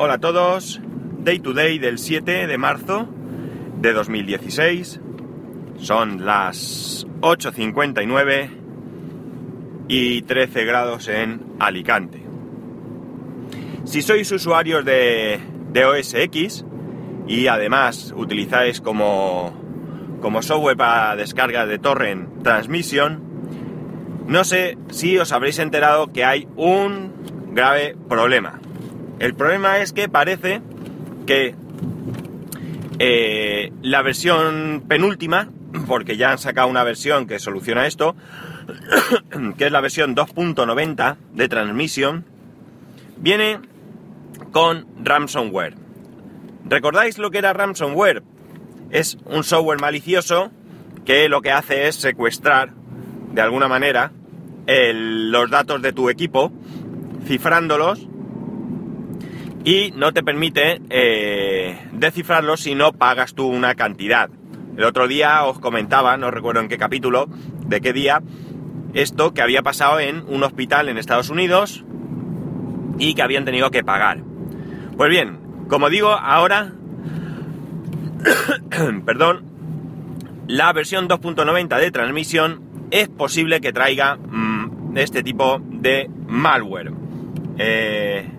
Hola a todos, Day to Day del 7 de marzo de 2016. Son las 8.59 y 13 grados en Alicante. Si sois usuarios de, de OS X y además utilizáis como, como software para descarga de torrent Transmission, no sé si os habréis enterado que hay un grave problema. El problema es que parece que eh, la versión penúltima, porque ya han sacado una versión que soluciona esto, que es la versión 2.90 de Transmission, viene con ransomware. ¿Recordáis lo que era ransomware? Es un software malicioso que lo que hace es secuestrar, de alguna manera, los datos de tu equipo, cifrándolos, y no te permite eh, descifrarlos si no pagas tú una cantidad. El otro día os comentaba, no recuerdo en qué capítulo, de qué día, esto que había pasado en un hospital en Estados Unidos y que habían tenido que pagar. Pues bien, como digo, ahora, perdón, la versión 2.90 de transmisión es posible que traiga mm, este tipo de malware. Eh,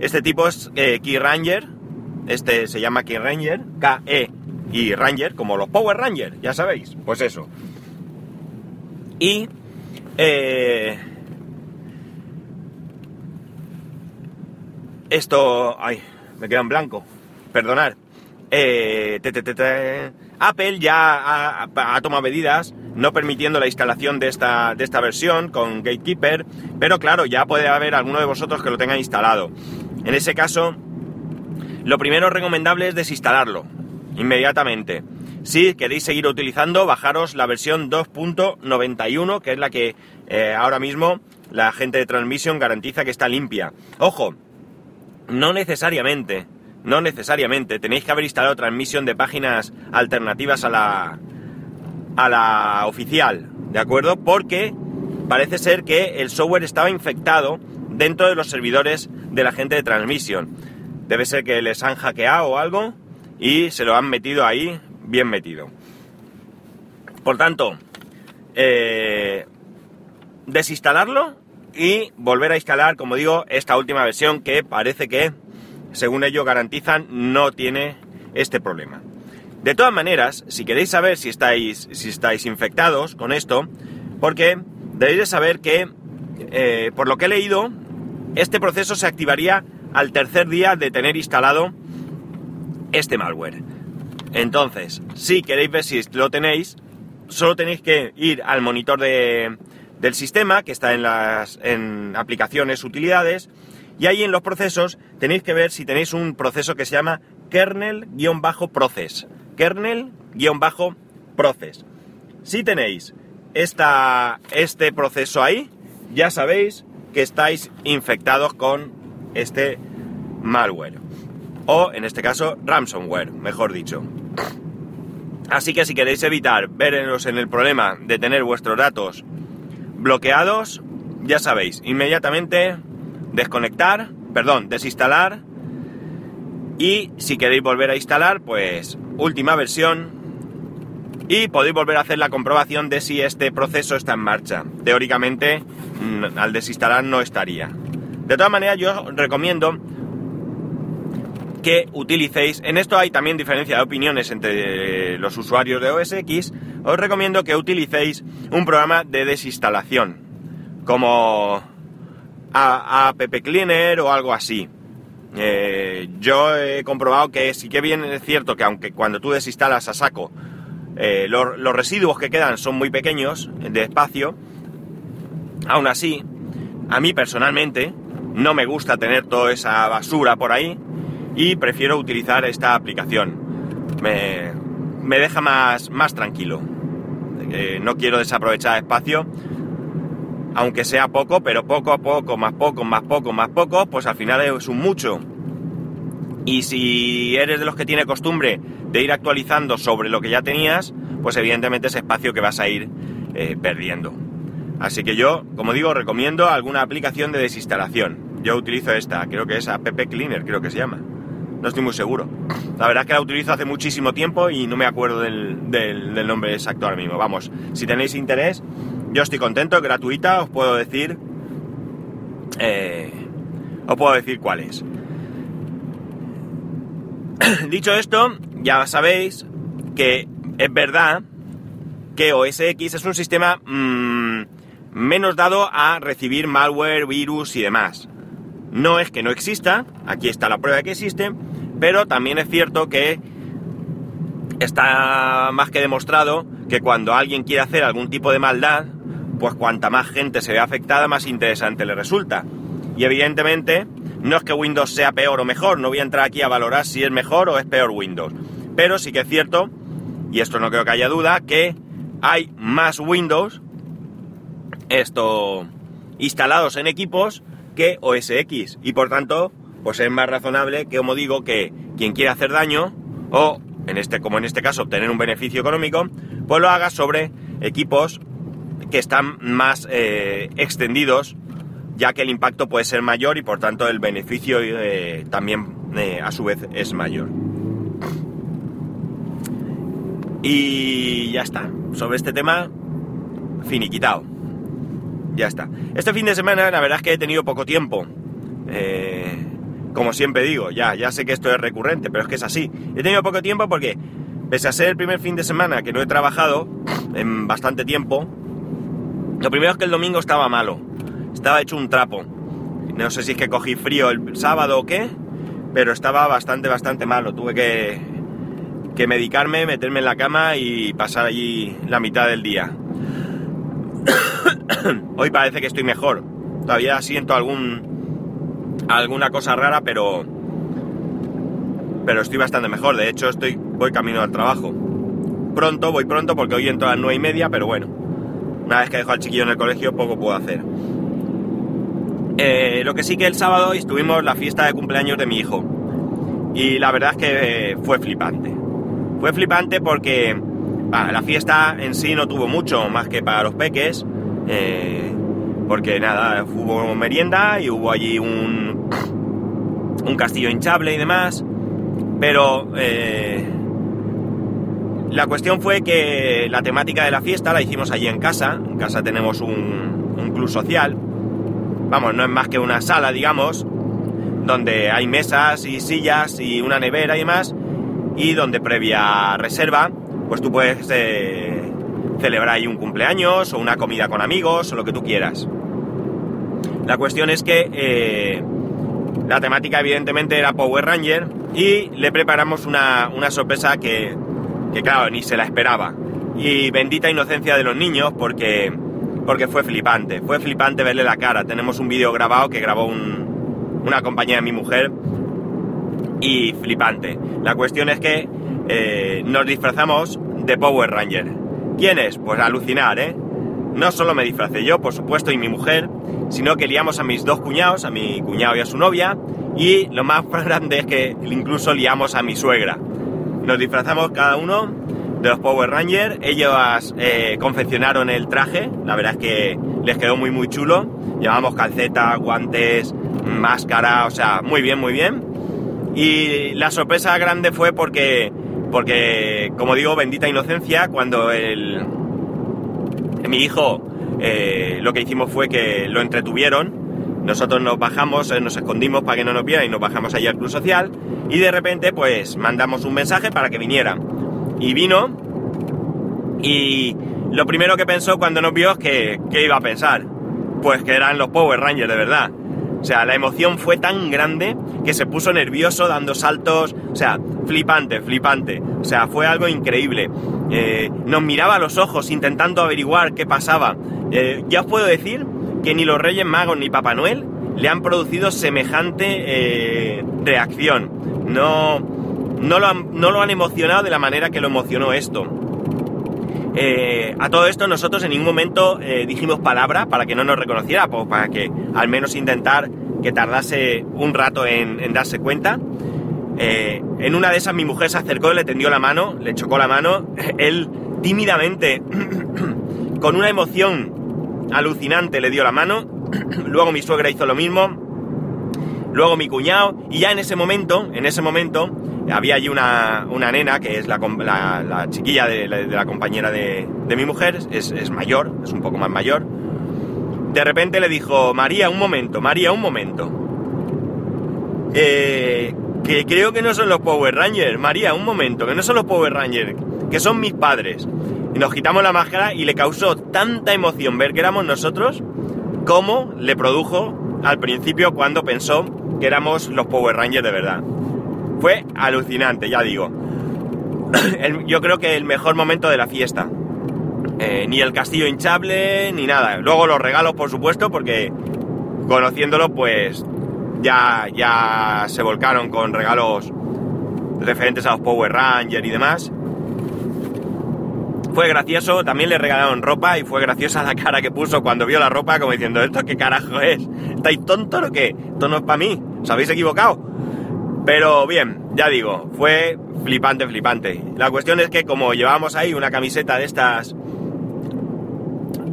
este tipo es eh, Key Ranger, este se llama Key Ranger, K-E y Ranger, como los Power Rangers, ya sabéis, pues eso. Y eh, esto, ay, me queda en blanco, perdonad. Eh, Apple ya ha, tomado medidas no permitiendo la instalación de esta, de esta versión con Gatekeeper, pero claro, ya puede haber alguno de vosotros que lo tenga instalado. En ese caso, lo primero recomendable es desinstalarlo inmediatamente. Si queréis seguir utilizando, bajaros la versión 2.91, que es la que eh, ahora mismo la gente de Transmission garantiza que está limpia. Ojo, no necesariamente, no necesariamente tenéis que haber instalado Transmission de páginas alternativas a la, a la oficial, ¿de acuerdo? Porque parece ser que el software estaba infectado dentro de los servidores de la gente de Transmission. Debe ser que les han hackeado o algo y se lo han metido ahí bien metido. Por tanto, eh, desinstalarlo y volver a instalar, como digo, esta última versión que parece que, según ellos garantizan, no tiene este problema. De todas maneras, si queréis saber si estáis, si estáis infectados con esto, porque debéis de saber que, eh, por lo que he leído, este proceso se activaría al tercer día de tener instalado este malware. Entonces, si queréis ver si lo tenéis, solo tenéis que ir al monitor del sistema, que está en las en aplicaciones, utilidades, y ahí en los procesos tenéis que ver si tenéis un proceso que se llama kernel-process. Kernel-process. Si tenéis esta, este proceso ahí, ya sabéis que estáis infectados con este malware. O en este caso, ransomware, mejor dicho. Así que si queréis evitar veros en el problema de tener vuestros datos bloqueados, ya sabéis, inmediatamente desconectar, perdón, desinstalar y si queréis volver a instalar, pues última versión y podéis volver a hacer la comprobación de si este proceso está en marcha. Teóricamente, mm, al desinstalar no estaría. De todas maneras, yo recomiendo que utilicéis, en esto hay también diferencia de opiniones entre los usuarios de OS X, os recomiendo que utilicéis un programa de desinstalación, como App Cleaner o algo así. Eh, yo he comprobado que sí que bien es cierto que aunque cuando tú desinstalas a saco eh, los, residuos que quedan son muy pequeños de espacio, aún así, a mí personalmente no me gusta tener toda esa basura por ahí y prefiero utilizar esta aplicación. Me, deja más, más tranquilo. Eh, no quiero desaprovechar espacio, aunque sea poco, pero poco a poco, más poco, más poco, más poco, pues al final es un mucho. Y si eres de los que tiene costumbre de ir actualizando sobre lo que ya tenías, pues evidentemente es espacio que vas a ir eh, perdiendo. Así que yo, como digo, recomiendo alguna aplicación de desinstalación. Yo utilizo esta, creo que es App Cleaner, creo que se llama. No estoy muy seguro. La verdad es que la utilizo hace muchísimo tiempo y no me acuerdo del, del nombre exacto ahora mismo. Vamos, si tenéis interés, yo estoy contento, gratuita, os puedo decir. Eh, os puedo decir cuál es. Dicho esto, ya sabéis que es verdad que OS X es un sistema mmm, menos dado a recibir malware, virus y demás. No es que no exista, aquí está la prueba de que existe, pero también es cierto que está más que demostrado que cuando alguien quiere hacer algún tipo de maldad, pues cuanta más gente se ve afectada, más interesante le resulta. Y evidentemente, no es que Windows sea peor o mejor, no voy a entrar aquí a valorar si es mejor o es peor Windows. Pero sí que es cierto, y esto no creo que haya duda, que hay más Windows esto instalados en equipos que OS X. Y por tanto, pues es más razonable que, como digo, que quien quiera hacer daño, o en este, como en este caso, obtener un beneficio económico, pues lo haga sobre equipos que están más eh, extendidos, ya que el impacto puede ser mayor y por tanto el beneficio eh, también eh, a su vez es mayor. Y ya está. Sobre este tema, finiquitado. Ya está. Este fin de semana la verdad es que he tenido poco tiempo. Como siempre digo, ya, ya sé que esto es recurrente, pero es que es así. He tenido poco tiempo porque, pese a ser el primer fin de semana que no he trabajado en bastante tiempo, lo primero es que el domingo estaba malo. Estaba hecho un trapo. No sé si es que cogí frío el sábado o qué, pero estaba bastante, bastante malo. Tuve que, que medicarme, meterme en la cama y pasar allí la mitad del día. Hoy parece que estoy mejor. Todavía siento algún alguna cosa rara, pero pero estoy bastante mejor. De hecho, estoy voy camino al trabajo. Pronto, voy pronto porque hoy entro a las nueve y media, pero bueno, una vez que dejo al chiquillo en el colegio, poco puedo hacer. Eh, lo que sí que el sábado estuvimos la fiesta de cumpleaños de mi hijo. Y la verdad es que fue flipante. Fue flipante porque la fiesta en sí no tuvo mucho más que para los peques. Eh, porque nada, hubo merienda y hubo allí un, un castillo hinchable y demás. Pero eh, la cuestión fue que la temática de la fiesta la hicimos allí en casa. En casa tenemos un, club social. Vamos, no es más que una sala, digamos, donde hay mesas y sillas y una nevera y demás. Y donde previa reserva, pues tú puedes eh, celebrar ahí un cumpleaños o una comida con amigos o lo que tú quieras. La cuestión es que eh, la temática evidentemente era Power Ranger y le preparamos una, sorpresa que, que, claro, ni se la esperaba. Y bendita inocencia de los niños porque, porque fue flipante, fue flipante verle la cara. Tenemos un vídeo grabado que grabó una compañía de mi mujer y flipante. La cuestión es que eh, nos disfrazamos de Power Ranger. ¿Quién es? Pues alucinar, ¿eh? No solo me disfracé yo, por supuesto, y mi mujer, sino que liamos a mis dos cuñados, a mi cuñado y a su novia, y lo más grande es que incluso liamos a mi suegra. Nos disfrazamos cada uno de los Power Rangers, ellos eh, confeccionaron el traje, la verdad es que les quedó muy muy chulo, llevamos calcetas, guantes, máscara, o sea, muy bien, muy bien. Y la sorpresa grande fue porque, porque como digo, bendita inocencia, cuando el, mi hijo eh, lo que hicimos fue que lo entretuvieron, nosotros nos bajamos, eh, nos escondimos para que no nos vieran y nos bajamos allí al club social y de repente pues mandamos un mensaje para que viniera. Y vino y lo primero que pensó cuando nos vio es que, ¿qué iba a pensar? Pues que eran los Power Rangers de verdad. O sea, la emoción fue tan grande que se puso nervioso dando saltos. O sea, flipante, flipante. O sea, fue algo increíble. Eh, nos miraba a los ojos intentando averiguar qué pasaba. Eh, ya os puedo decir que ni los Reyes Magos ni Papá Noel le han producido semejante eh, reacción. No, no lo, han, no, lo han, emocionado de la manera que lo emocionó esto. a todo esto nosotros en ningún momento dijimos palabra para que no nos reconociera, pues para que al menos intentar que tardase un rato en, darse cuenta. Eh, en una de esas mi mujer se acercó, le tendió la mano, le chocó la mano, él tímidamente, con una emoción alucinante, le dio la mano, luego mi suegra hizo lo mismo, luego mi cuñado, y ya en ese momento, en ese momento, había allí una, una nena, que es la, la, la chiquilla de, la compañera de, de mi mujer, es, es, mayor, es un poco más mayor. De repente le dijo, María, un momento, María, un momento. Eh, que creo que no son los Power Rangers, María, un momento, que no son los Power Rangers, que son mis padres. Y nos quitamos la máscara y le causó tanta emoción ver que éramos nosotros como le produjo al principio cuando pensó que éramos los Power Rangers de verdad. Fue alucinante, ya digo. Yo creo que el mejor momento de la fiesta. Eh, ni el castillo hinchable, ni nada. Luego los regalos, por supuesto, porque conociéndolo, pues ya, ya se volcaron con regalos referentes a los Power Rangers y demás. Fue gracioso, también le regalaron ropa y fue graciosa la cara que puso cuando vio la ropa, como diciendo, ¿esto qué carajo es? ¿Estáis tontos o qué? Esto no es para mí, os habéis equivocado. Pero bien, ya digo, fue flipante, flipante. La cuestión es que como llevábamos ahí una camiseta de estas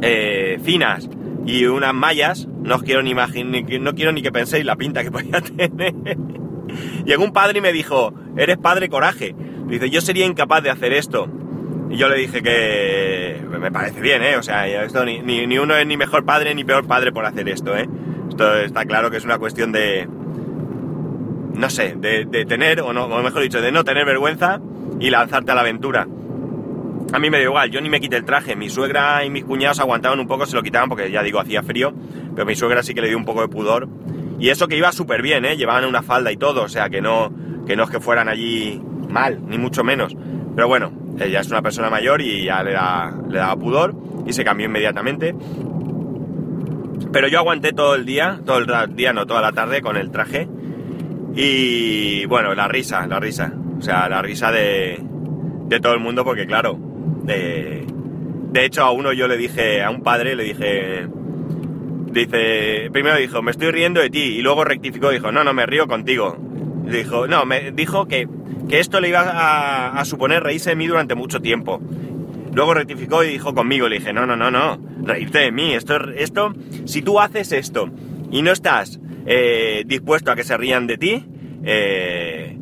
eh, finas y unas mallas, no quiero ni no quiero ni que penséis la pinta que podía tener. Llegó un padre y me dijo, eres padre coraje. Dice, yo sería incapaz de hacer esto. Y yo le dije que me parece bien, ¿eh? O sea, esto ni, ni, uno es ni mejor padre ni peor padre por hacer esto, ¿eh? Esto está claro que es una cuestión de... No sé, de, de tener, o, no, o mejor dicho, de no tener vergüenza y lanzarte a la aventura. A mí me da igual, yo ni me quité el traje. Mi suegra y mis cuñados aguantaban un poco, se lo quitaban porque ya digo, hacía frío. Pero mi suegra sí que le dio un poco de pudor. Y eso que iba súper bien, ¿eh? Llevaban una falda y todo, o sea, que no, que no es que fueran allí mal, ni mucho menos. Pero bueno, ella es una persona mayor y ya le, da, daba pudor y se cambió inmediatamente. Pero yo aguanté todo el día, todo el día, no, toda la tarde con el traje. Y bueno, la risa, la risa. O sea, la risa de, de todo el mundo porque claro, de, de hecho a uno yo le dije, a un padre le dije, dice, primero dijo, me estoy riendo de ti y luego rectificó, dijo, no, no, me río contigo. Dijo, no, me dijo que, que esto le iba a, suponer reírse de mí durante mucho tiempo. Luego rectificó y dijo conmigo, le dije, no, no, no, no, reírte de mí, esto, esto, si tú haces esto y no estás eh, dispuesto a que se rían de ti, eh,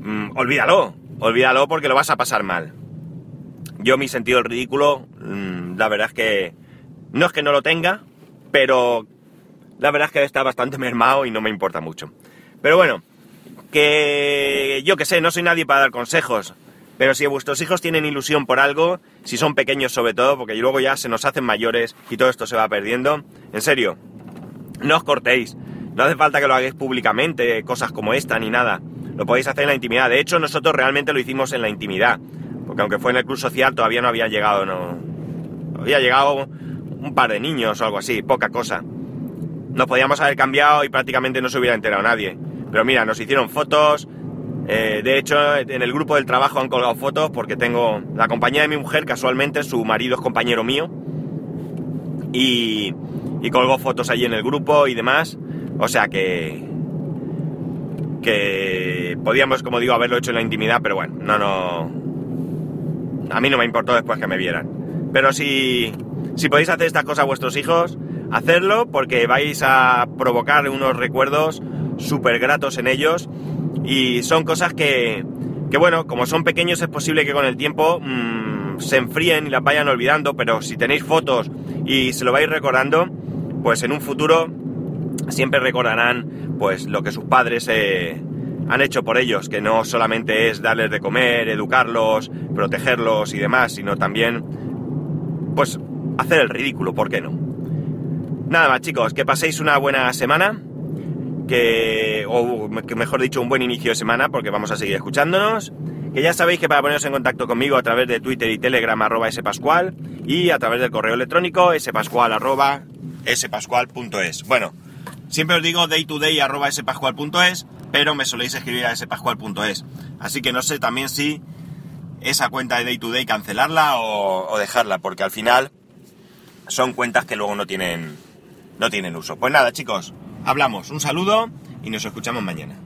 mm, olvídalo, olvídalo porque lo vas a pasar mal. Yo mi sentido del ridículo, mmm, la verdad es que no es que no lo tenga, pero la verdad es que está bastante mermado y no me importa mucho. Pero bueno, que yo que sé, no soy nadie para dar consejos, pero si vuestros hijos tienen ilusión por algo, si son pequeños sobre todo, porque luego ya se nos hacen mayores y todo esto se va perdiendo, en serio, no os cortéis. No hace falta que lo hagáis públicamente, cosas como esta ni nada. Lo podéis hacer en la intimidad. De hecho, nosotros realmente lo hicimos en la intimidad. Porque aunque fue en el club social, todavía no había llegado, no. Había llegado un par de niños o algo así, poca cosa. Nos podíamos haber cambiado y prácticamente no se hubiera enterado nadie. Pero mira, nos hicieron fotos. Eh, de hecho, en el grupo del trabajo han colgado fotos porque tengo la compañía de mi mujer, casualmente, su marido es compañero mío. Y, y colgó fotos allí en el grupo y demás. O sea que. que podíamos, como digo, haberlo hecho en la intimidad, pero bueno, no, no. A mí no me importó después que me vieran. Pero si, si podéis hacer estas cosas a vuestros hijos, hacerlo porque vais a provocar unos recuerdos súper gratos en ellos y son cosas que, que, bueno, como son pequeños es posible que con el tiempo mmm, se enfríen y las vayan olvidando, pero si tenéis fotos y se lo vais recordando, pues en un futuro siempre recordarán pues lo que sus padres eh, han hecho por ellos, que no solamente es darles de comer, educarlos, protegerlos y demás, sino también pues hacer el ridículo, ¿por qué no? Nada más chicos, que paséis una buena semana, o mejor dicho, un buen inicio de semana, porque vamos a seguir escuchándonos. Que ya sabéis que para poneros en contacto conmigo a través de Twitter y Telegram arroba spascual y a través del correo electrónico spascual arroba spascual.es. Bueno, siempre os digo day to day arroba spascual.es, pero me soléis escribir a spascual.es. Así que no sé también si esa cuenta de day to day cancelarla o, o dejarla, porque al final son cuentas que luego no tienen, no tienen uso. Pues nada, chicos, hablamos. Un saludo y nos escuchamos mañana.